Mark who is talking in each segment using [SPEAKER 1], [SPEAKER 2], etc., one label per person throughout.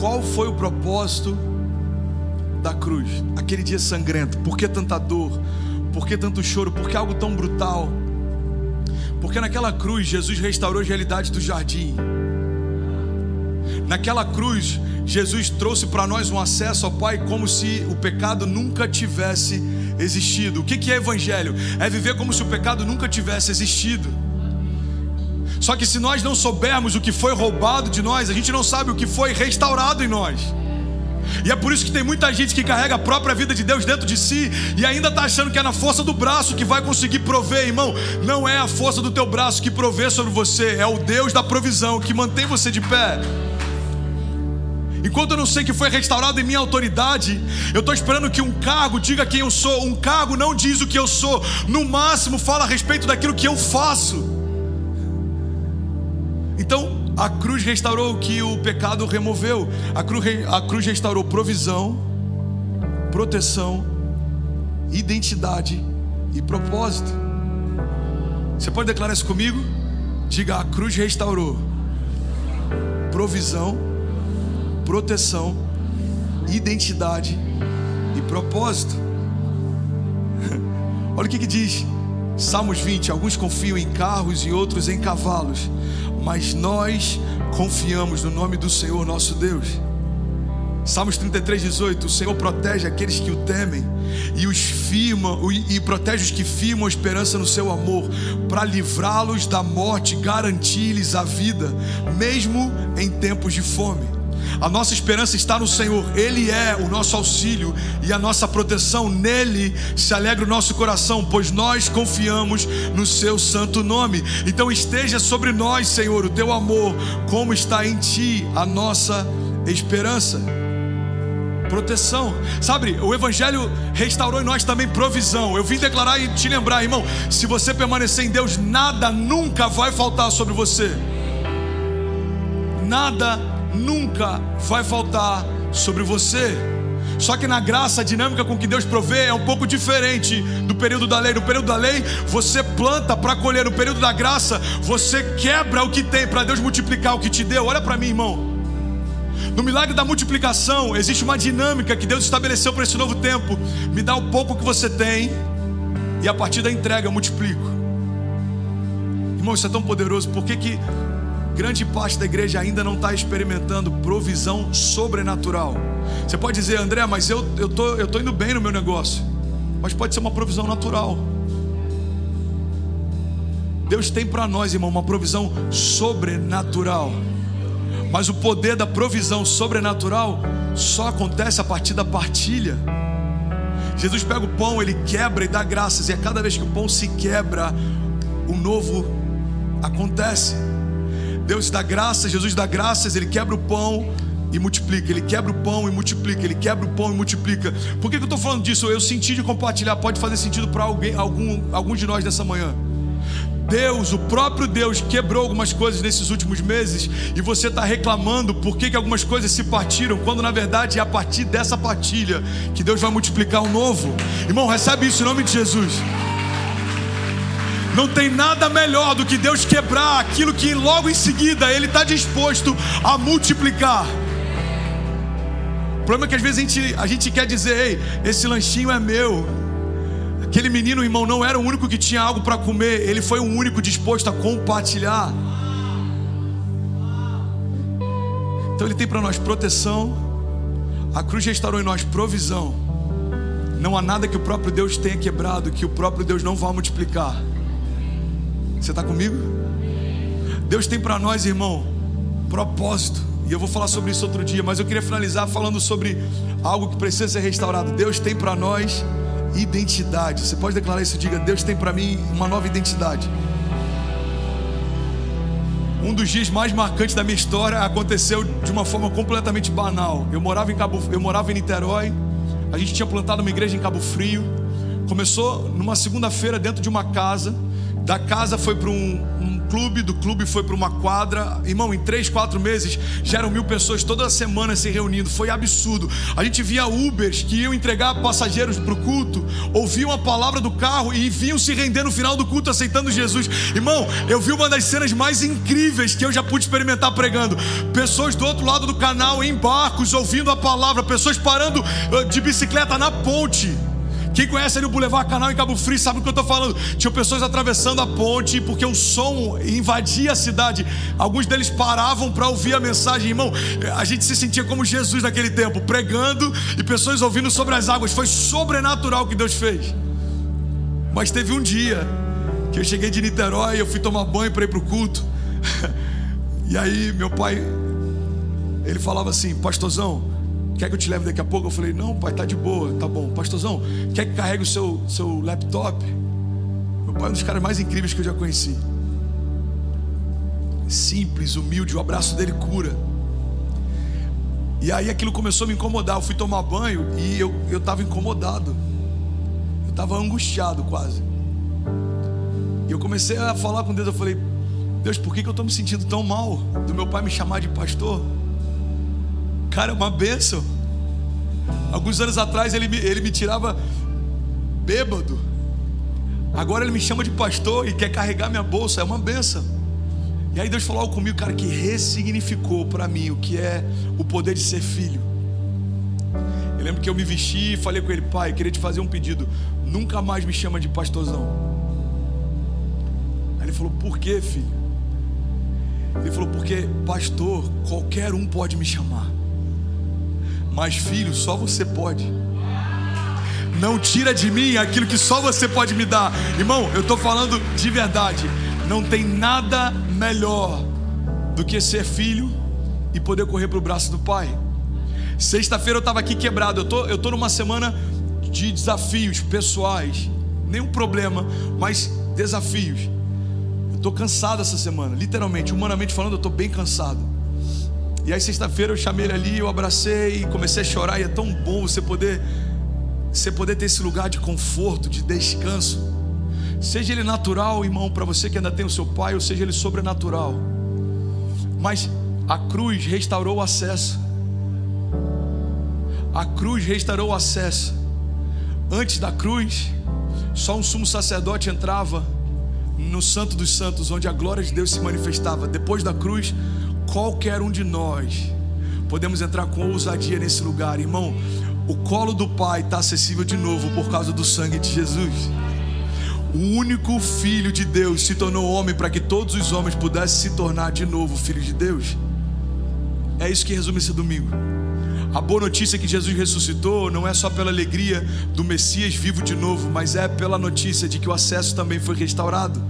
[SPEAKER 1] qual foi o propósito da cruz? Aquele dia sangrento. Por que tanta dor? Por que tanto choro? Por que algo tão brutal? Porque naquela cruz Jesus restaurou a realidade do jardim. Naquela cruz, Jesus trouxe para nós um acesso ao Pai como se o pecado nunca tivesse existido. O que é evangelho? É viver como se o pecado nunca tivesse existido. Só que se nós não soubermos o que foi roubado de nós, a gente não sabe o que foi restaurado em nós. E é por isso que tem muita gente que carrega a própria vida de Deus dentro de si e ainda está achando que é na força do braço que vai conseguir prover, irmão. Não é a força do teu braço que provê sobre você, é o Deus da provisão que mantém você de pé. Enquanto eu não sei que foi restaurado em minha autoridade, eu estou esperando que um cargo diga quem eu sou. Um cargo não diz o que eu sou, no máximo fala a respeito daquilo que eu faço. Então, a cruz restaurou o que o pecado removeu. A cruz, a cruz restaurou provisão, proteção, identidade e propósito. Você pode declarar isso comigo? Diga: a cruz restaurou provisão, proteção, identidade e propósito. Olha o que, que diz Salmos 20: alguns confiam em carros e outros em cavalos mas nós confiamos no nome do Senhor nosso Deus. Salmos 33, 18: O Senhor protege aqueles que o temem e os firma e protege os que firmam a esperança no seu amor, para livrá-los da morte, garantir-lhes a vida, mesmo em tempos de fome. A nossa esperança está no Senhor, Ele é o nosso auxílio e a nossa proteção, nele se alegra o nosso coração, pois nós confiamos no Seu santo nome. Então esteja sobre nós, Senhor, o Teu amor, como está em Ti a nossa esperança. Proteção, sabe? O Evangelho restaurou em nós também provisão. Eu vim declarar e te lembrar, irmão: se você permanecer em Deus, nada nunca vai faltar sobre você. Nada nunca vai faltar sobre você. Só que na graça, a dinâmica com que Deus provê é um pouco diferente do período da lei. No período da lei, você planta para colher. No período da graça, você quebra o que tem para Deus multiplicar o que te deu. Olha para mim, irmão. No milagre da multiplicação, existe uma dinâmica que Deus estabeleceu para esse novo tempo. Me dá o pouco que você tem, e a partir da entrega eu multiplico. Irmão, isso é tão poderoso. Por que, que grande parte da igreja ainda não está experimentando provisão sobrenatural. Você pode dizer, André, mas eu estou eu tô, eu tô indo bem no meu negócio. Mas pode ser uma provisão natural. Deus tem para nós, irmão, uma provisão sobrenatural. Mas o poder da provisão sobrenatural só acontece a partir da partilha. Jesus pega o pão, ele quebra e dá graças, e a cada vez que o pão se quebra, o novo acontece. Deus dá graças, Jesus dá graças, ele quebra o pão e multiplica, ele quebra o pão e multiplica, ele quebra o pão e multiplica. Por que, que eu estou falando disso? Eu senti de compartilhar, pode fazer sentido para alguém, algum, algum de nós nessa manhã. Deus, o próprio Deus, quebrou algumas coisas nesses últimos meses e você está reclamando por que, que algumas coisas se partiram, quando na verdade é a partir dessa partilha que Deus vai multiplicar o novo. Irmão, recebe isso em nome de Jesus. Não tem nada melhor do que Deus quebrar aquilo que logo em seguida Ele está disposto a multiplicar. O problema é que às vezes a gente, a gente quer dizer, ei, esse lanchinho é meu. Aquele menino, irmão, não era o único que tinha algo para comer, ele foi o único disposto a compartilhar. Então ele tem para nós proteção, a cruz restaurou em nós provisão. Não há nada que o próprio Deus tenha quebrado que o próprio Deus não vá multiplicar. Você está comigo? Deus tem para nós, irmão, propósito. E eu vou falar sobre isso outro dia, mas eu queria finalizar falando sobre algo que precisa ser restaurado. Deus tem para nós identidade. Você pode declarar isso? Diga: Deus tem para mim uma nova identidade. Um dos dias mais marcantes da minha história aconteceu de uma forma completamente banal. Eu morava em Cabo, eu morava em Niterói. A gente tinha plantado uma igreja em Cabo Frio. Começou numa segunda-feira dentro de uma casa Da casa foi para um, um, clube, do clube foi para uma quadra. Irmão, em três, quatro meses já eram mil pessoas toda semana se reunindo. Foi absurdo. A gente via Ubers que iam entregar passageiros para o culto, ouviam a palavra do carro e vinham se render no final do culto aceitando Jesus. Irmão, eu vi uma das cenas mais incríveis que eu já pude experimentar pregando. Pessoas do outro lado do canal em barcos ouvindo a palavra, pessoas parando ah, de bicicleta na ponte quem conhece ali o Boulevard Canal em Cabo Frio sabe do que eu estou falando. Tinham pessoas atravessando a ponte porque o som invadia a cidade. Alguns deles paravam para ouvir a mensagem. Irmão, a gente se sentia como Jesus naquele tempo, pregando e pessoas ouvindo sobre as águas. Foi sobrenatural o que Deus fez. Mas teve um dia que eu cheguei de Niterói, eu fui tomar banho para ir para o culto. E aí meu pai, ele falava assim, pastorzão, Quer que eu te leve daqui a pouco? Eu falei, não, pai, tá de boa, tá bom. Pastorzão, quer que carregue o seu, seu laptop? Meu pai é um dos caras mais incríveis que eu já conheci. Simples, humilde, o abraço dele cura. E aí aquilo começou a me incomodar. Eu fui tomar banho e eu estava incomodado. Eu estava angustiado quase. E eu comecei a falar com Deus. Eu falei, Deus, por que, que eu estou me sentindo tão mal do meu pai me chamar de pastor? Cara, é uma bênção. Alguns anos atrás ele me, ele me tirava bêbado. Agora ele me chama de pastor e quer carregar minha bolsa. É uma benção. E aí Deus falou algo comigo, cara, que ressignificou para mim o que é o poder de ser filho. Eu lembro que eu me vesti e falei com ele, pai, queria te fazer um pedido. Nunca mais me chama de pastorzão. Aí ele falou, por quê, filho? Ele falou, porque pastor, qualquer um pode me chamar. Mas filho, só você pode. Não tira de mim aquilo que só você pode me dar. Irmão, eu estou falando de verdade. Não tem nada melhor do que ser filho e poder correr para o braço do pai. Sexta-feira eu estava aqui quebrado. Eu tô, eu tô numa semana de desafios pessoais. Nenhum problema, mas desafios. Eu estou cansado essa semana, literalmente, humanamente falando, eu estou bem cansado. E aí sexta-feira eu chamei ele ali, eu abracei e comecei a chorar e é tão bom você poder você poder ter esse lugar de conforto, de descanso. Seja ele natural, irmão, para você que ainda tem o seu pai, ou seja ele sobrenatural. Mas a cruz restaurou o acesso. A cruz restaurou o acesso. Antes da cruz, só um sumo sacerdote entrava no Santo dos Santos, onde a glória de Deus se manifestava. Depois da cruz, qualquer um de nós podemos entrar com ousadia nesse lugar, irmão. O colo do Pai está acessível de novo por causa do sangue de Jesus. O único Filho de Deus se tornou homem para que todos os homens pudessem se tornar de novo filhos de Deus. É isso que resume esse domingo. A boa notícia é que Jesus ressuscitou não é só pela alegria do Messias vivo de novo, mas é pela notícia de que o acesso também foi restaurado.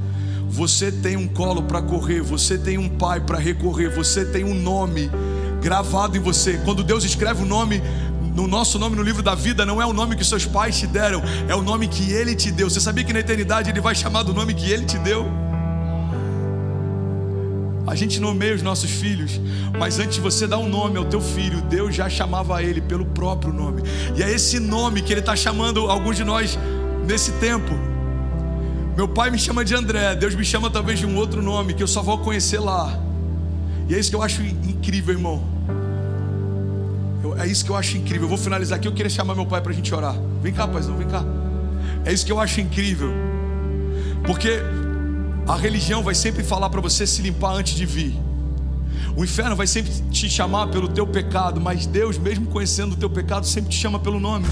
[SPEAKER 1] Você tem um colo para correr, você tem um pai para recorrer, você tem um nome gravado em você. Quando Deus escreve o um nome no nosso nome no livro da vida, não é o nome que seus pais te deram, é o nome que Ele te deu. Você sabia que na eternidade Ele vai chamar do nome que Ele te deu? A gente nomeia os nossos filhos, mas antes de você dar um nome ao teu filho, Deus já chamava ele pelo próprio nome. E é esse nome que Ele está chamando alguns de nós nesse tempo. Meu pai me chama de André, Deus me chama talvez de um outro nome que eu só vou conhecer lá. E é isso que eu acho incrível, irmão. Eu, é isso que eu acho incrível. Eu vou finalizar aqui. Eu queria chamar meu pai para a gente orar. Vem cá, paizão, vem cá. É isso que eu acho incrível. Porque a religião vai sempre falar para você se limpar antes de vir. O inferno vai sempre te chamar pelo teu pecado, mas Deus, mesmo conhecendo o teu pecado, sempre te chama pelo nome.